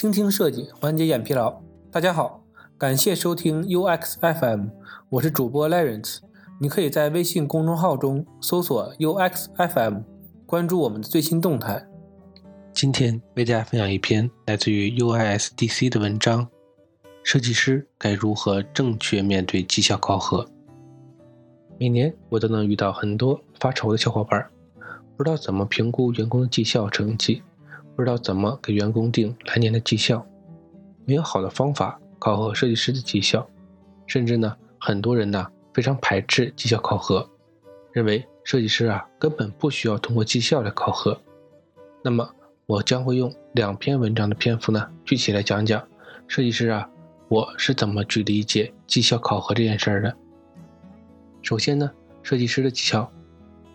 倾听设计，缓解眼疲劳。大家好，感谢收听 UX FM，我是主播 Lawrence。你可以在微信公众号中搜索 UX FM，关注我们的最新动态。今天为大家分享一篇来自于 UISDC 的文章：设计师该如何正确面对绩效考核？每年我都能遇到很多发愁的小伙伴，不知道怎么评估员工的绩效成绩。不知道怎么给员工定来年的绩效，没有好的方法考核设计师的绩效，甚至呢，很多人呢非常排斥绩效考核，认为设计师啊根本不需要通过绩效来考核。那么，我将会用两篇文章的篇幅呢，具体来讲讲设计师啊我是怎么去理解绩效考核这件事儿的。首先呢，设计师的绩效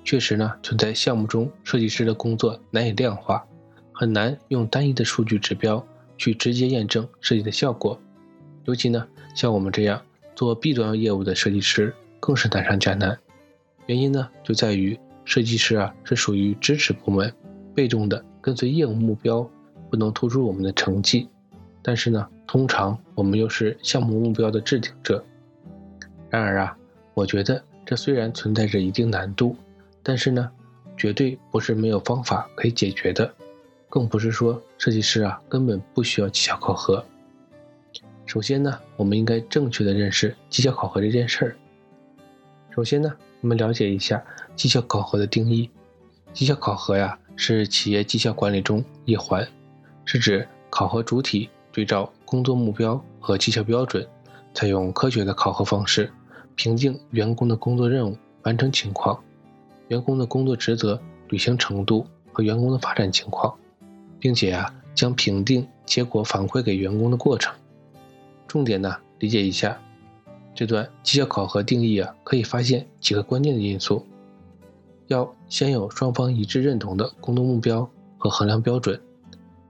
确实呢存在项目中设计师的工作难以量化。很难用单一的数据指标去直接验证设计的效果，尤其呢，像我们这样做 B 端业务的设计师更是难上加难。原因呢，就在于设计师啊是属于支持部门，被动的跟随业务目标，不能突出我们的成绩。但是呢，通常我们又是项目目标的制定者。然而啊，我觉得这虽然存在着一定难度，但是呢，绝对不是没有方法可以解决的。更不是说设计师啊根本不需要绩效考核。首先呢，我们应该正确的认识绩效考核这件事儿。首先呢，我们了解一下绩效考核的定义。绩效考核呀是企业绩效管理中一环，是指考核主体对照工作目标和绩效标准，采用科学的考核方式，评定员工的工作任务完成情况、员工的工作职责履行程度和员工的发展情况。并且啊，将评定结果反馈给员工的过程。重点呢，理解一下这段绩效考核定义啊，可以发现几个关键的因素：要先有双方一致认同的工作目标和衡量标准；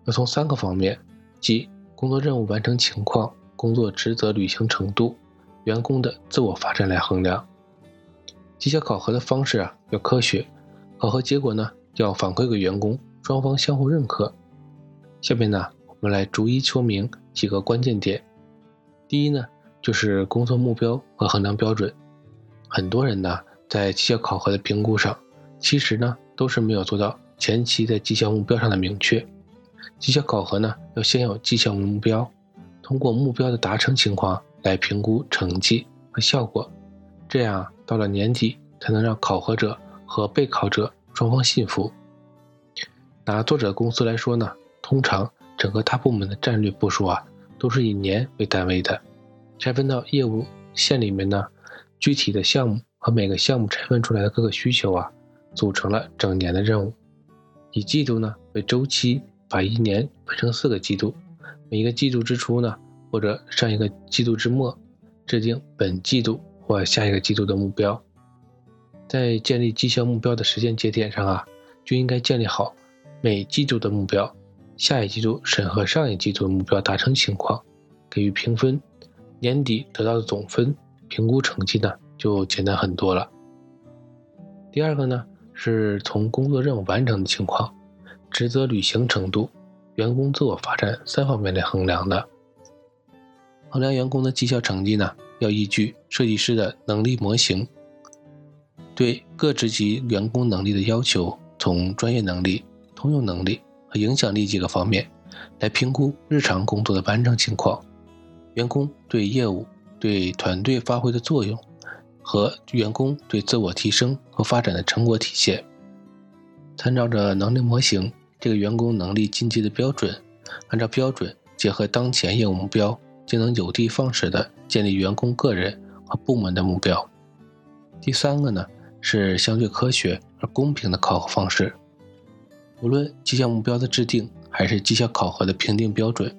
要从三个方面，即工作任务完成情况、工作职责履行程度、员工的自我发展来衡量。绩效考核的方式啊，要科学，考核结果呢，要反馈给员工，双方相互认可。下面呢，我们来逐一说明几个关键点。第一呢，就是工作目标和衡量标准。很多人呢，在绩效考核的评估上，其实呢，都是没有做到前期在绩效目标上的明确。绩效考核呢，要先有绩效目标，通过目标的达成情况来评估成绩和效果，这样到了年底才能让考核者和被考者双方信服。拿作者公司来说呢。通常，整个大部门的战略部署啊，都是以年为单位的，拆分到业务线里面呢，具体的项目和每个项目拆分出来的各个需求啊，组成了整年的任务。以季度呢为周期，把一年分成四个季度，每一个季度之初呢，或者上一个季度之末，制定本季度或下一个季度的目标。在建立绩效目标的时间节点上啊，就应该建立好每季度的目标。下一季度审核上一季度的目标达成情况，给予评分，年底得到的总分评估成绩呢就简单很多了。第二个呢是从工作任务完成的情况、职责履行程度、员工自我发展三方面来衡量的。衡量员工的绩效成绩呢，要依据设计师的能力模型，对各职级员工能力的要求，从专业能力、通用能力。影响力几个方面来评估日常工作的完成情况，员工对业务、对团队发挥的作用和员工对自我提升和发展的成果体现。参照着能力模型，这个员工能力进阶的标准，按照标准结合当前业务目标，就能有的放矢的建立员工个人和部门的目标。第三个呢是相对科学而公平的考核方式。无论绩效目标的制定，还是绩效考核的评定标准，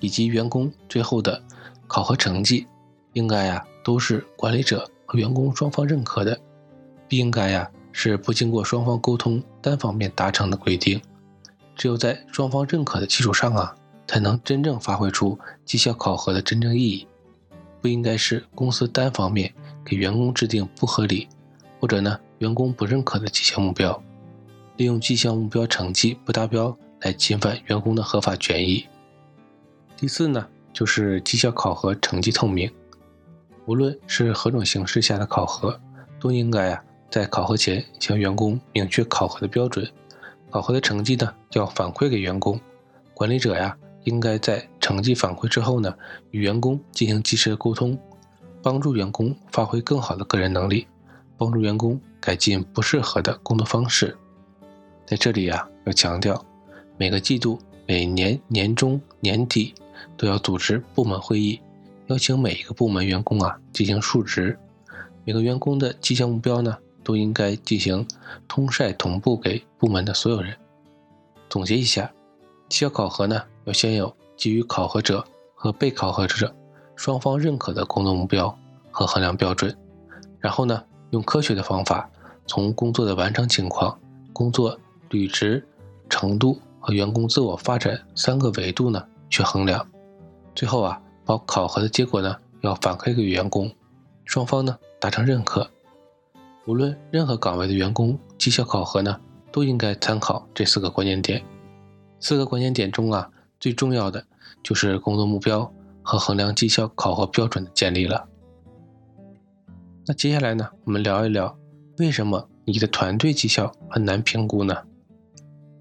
以及员工最后的考核成绩，应该呀都是管理者和员工双方认可的，不应该呀是不经过双方沟通单方面达成的规定。只有在双方认可的基础上啊，才能真正发挥出绩效考核的真正意义。不应该是公司单方面给员工制定不合理，或者呢员工不认可的绩效目标。利用绩效目标成绩不达标来侵犯员工的合法权益。第四呢，就是绩效考核成绩透明。无论是何种形式下的考核，都应该啊在考核前向员工明确考核的标准，考核的成绩呢要反馈给员工。管理者呀应该在成绩反馈之后呢，与员工进行及时的沟通，帮助员工发挥更好的个人能力，帮助员工改进不适合的工作方式。在这里呀要强调，每个季度、每年年中、年底都要组织部门会议。邀请每一个部门员工啊进行述职，每个员工的绩效目标呢都应该进行通晒同步给部门的所有人。总结一下，绩效考核呢要先有基于考核者和被考核者双方认可的工作目标和衡量标准，然后呢用科学的方法从工作的完成情况、工作履职程度和员工自我发展三个维度呢去衡量，最后啊。把考核的结果呢，要反馈给员工，双方呢达成认可。无论任何岗位的员工绩效考核呢，都应该参考这四个关键点。四个关键点中啊，最重要的就是工作目标和衡量绩效考核标准的建立了。那接下来呢，我们聊一聊为什么你的团队绩效很难评估呢？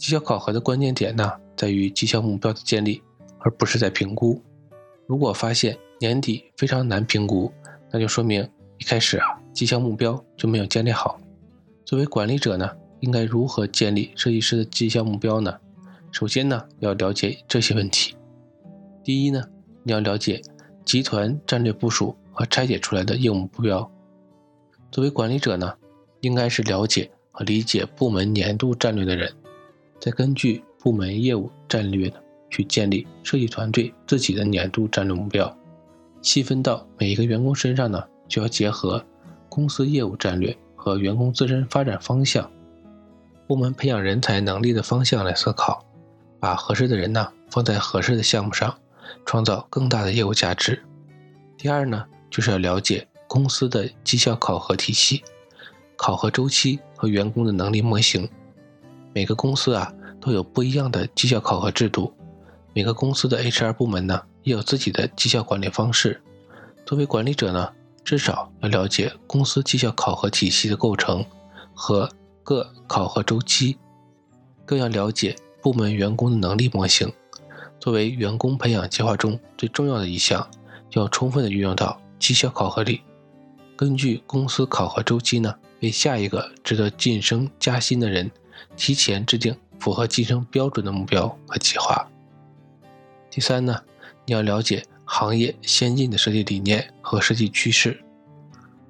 绩效考核的关键点呢，在于绩效目标的建立，而不是在评估。如果发现年底非常难评估，那就说明一开始啊绩效目标就没有建立好。作为管理者呢，应该如何建立设计师的绩效目标呢？首先呢，要了解这些问题。第一呢，你要了解集团战略部署和拆解出来的业务目标。作为管理者呢，应该是了解和理解部门年度战略的人，再根据部门业务战略呢。去建立设计团队自己的年度战略目标，细分到每一个员工身上呢，就要结合公司业务战略和员工自身发展方向、部门培养人才能力的方向来思考，把合适的人呢放在合适的项目上，创造更大的业务价值。第二呢，就是要了解公司的绩效考核体系、考核周期和员工的能力模型。每个公司啊都有不一样的绩效考核制度。每个公司的 HR 部门呢，也有自己的绩效管理方式。作为管理者呢，至少要了解公司绩效考核体系的构成和各考核周期，更要了解部门员工的能力模型。作为员工培养计划中最重要的一项，要充分的运用到绩效考核里。根据公司考核周期呢，为下一个值得晋升加薪的人，提前制定符合晋升标准的目标和计划。第三呢，你要了解行业先进的设计理念和设计趋势。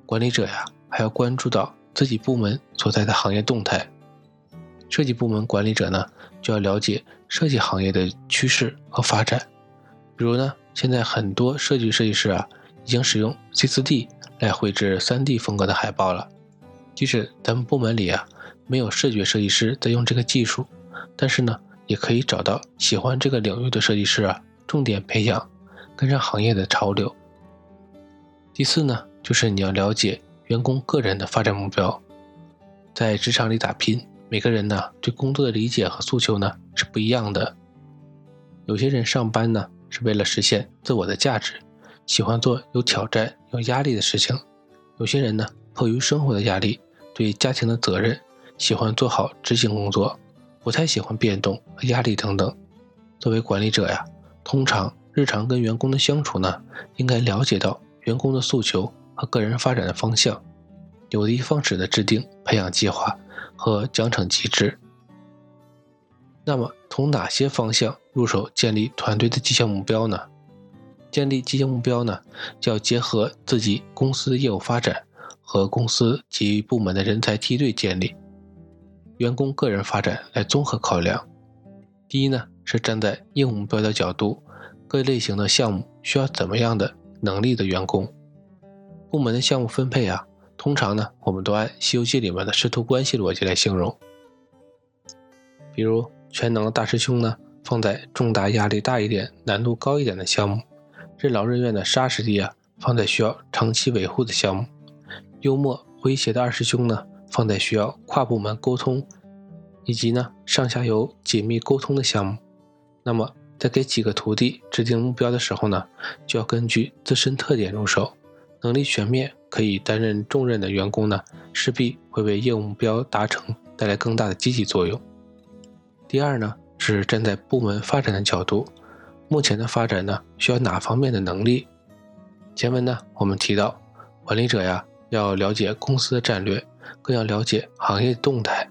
管理者呀，还要关注到自己部门所在的行业动态。设计部门管理者呢，就要了解设计行业的趋势和发展。比如呢，现在很多设计设计师啊，已经使用 C4D 来绘制 3D 风格的海报了。即使咱们部门里啊，没有视觉设计师在用这个技术，但是呢。也可以找到喜欢这个领域的设计师啊，重点培养，跟上行业的潮流。第四呢，就是你要了解员工个人的发展目标。在职场里打拼，每个人呢对工作的理解和诉求呢是不一样的。有些人上班呢是为了实现自我的价值，喜欢做有挑战、有压力的事情；有些人呢迫于生活的压力，对家庭的责任，喜欢做好执行工作。不太喜欢变动和压力等等。作为管理者呀，通常日常跟员工的相处呢，应该了解到员工的诉求和个人发展的方向，有的放矢的制定培养计划和奖惩机制。那么，从哪些方向入手建立团队的绩效目标呢？建立绩效目标呢，就要结合自己公司的业务发展和公司及部门的人才梯队建立。员工个人发展来综合考量。第一呢，是站在硬目标的角度，各类型的项目需要怎么样的能力的员工？部门的项目分配啊，通常呢，我们都按《西游记》里面的师徒关系逻辑来形容。比如，全能的大师兄呢，放在重大、压力大一点、难度高一点的项目；任劳任怨的沙师弟啊，放在需要长期维护的项目；幽默诙谐的二师兄呢。放在需要跨部门沟通，以及呢上下游紧密沟通的项目，那么在给几个徒弟制定目标的时候呢，就要根据自身特点入手。能力全面、可以担任重任的员工呢，势必会为业务目标达成带来更大的积极作用。第二呢，是站在部门发展的角度，目前的发展呢，需要哪方面的能力？前文呢，我们提到，管理者呀，要了解公司的战略，更要了解行业动态。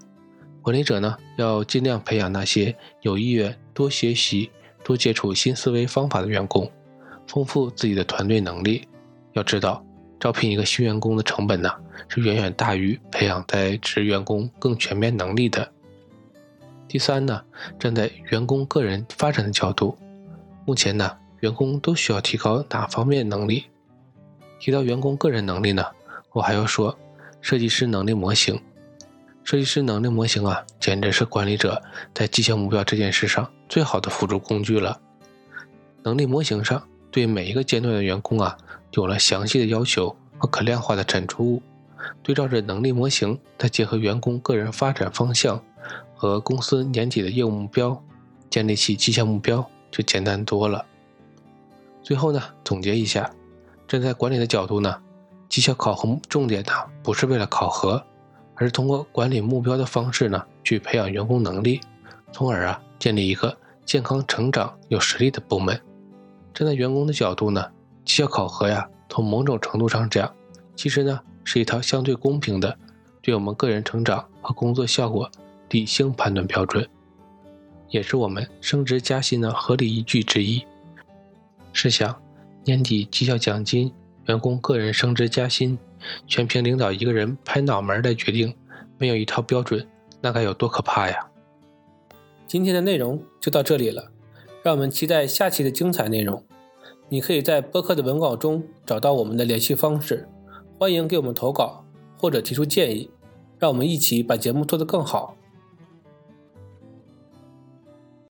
管理者呢，要尽量培养那些有意愿多学习、多接触新思维方法的员工，丰富自己的团队能力。要知道，招聘一个新员工的成本呢，是远远大于培养在职员工更全面能力的。第三呢，站在员工个人发展的角度，目前呢，员工都需要提高哪方面能力？提到员工个人能力呢，我还要说，设计师能力模型。设计师能力模型啊，简直是管理者在绩效目标这件事上最好的辅助工具了。能力模型上，对每一个阶段的员工啊。有了详细的要求和可量化的产出物，对照着能力模型，再结合员工个人发展方向和公司年底的业务目标，建立起绩效目标就简单多了。最后呢，总结一下，站在管理的角度呢，绩效考核重点呢不是为了考核，而是通过管理目标的方式呢去培养员工能力，从而啊建立一个健康成长、有实力的部门。站在员工的角度呢。绩效考核呀，从某种程度上讲，其实呢是一套相对公平的，对我们个人成长和工作效果理性判断标准，也是我们升职加薪的合理依据之一。试想，年底绩效奖金、员工个人升职加薪，全凭领导一个人拍脑门来决定，没有一套标准，那该有多可怕呀！今天的内容就到这里了，让我们期待下期的精彩内容。你可以在播客的文稿中找到我们的联系方式，欢迎给我们投稿或者提出建议，让我们一起把节目做得更好。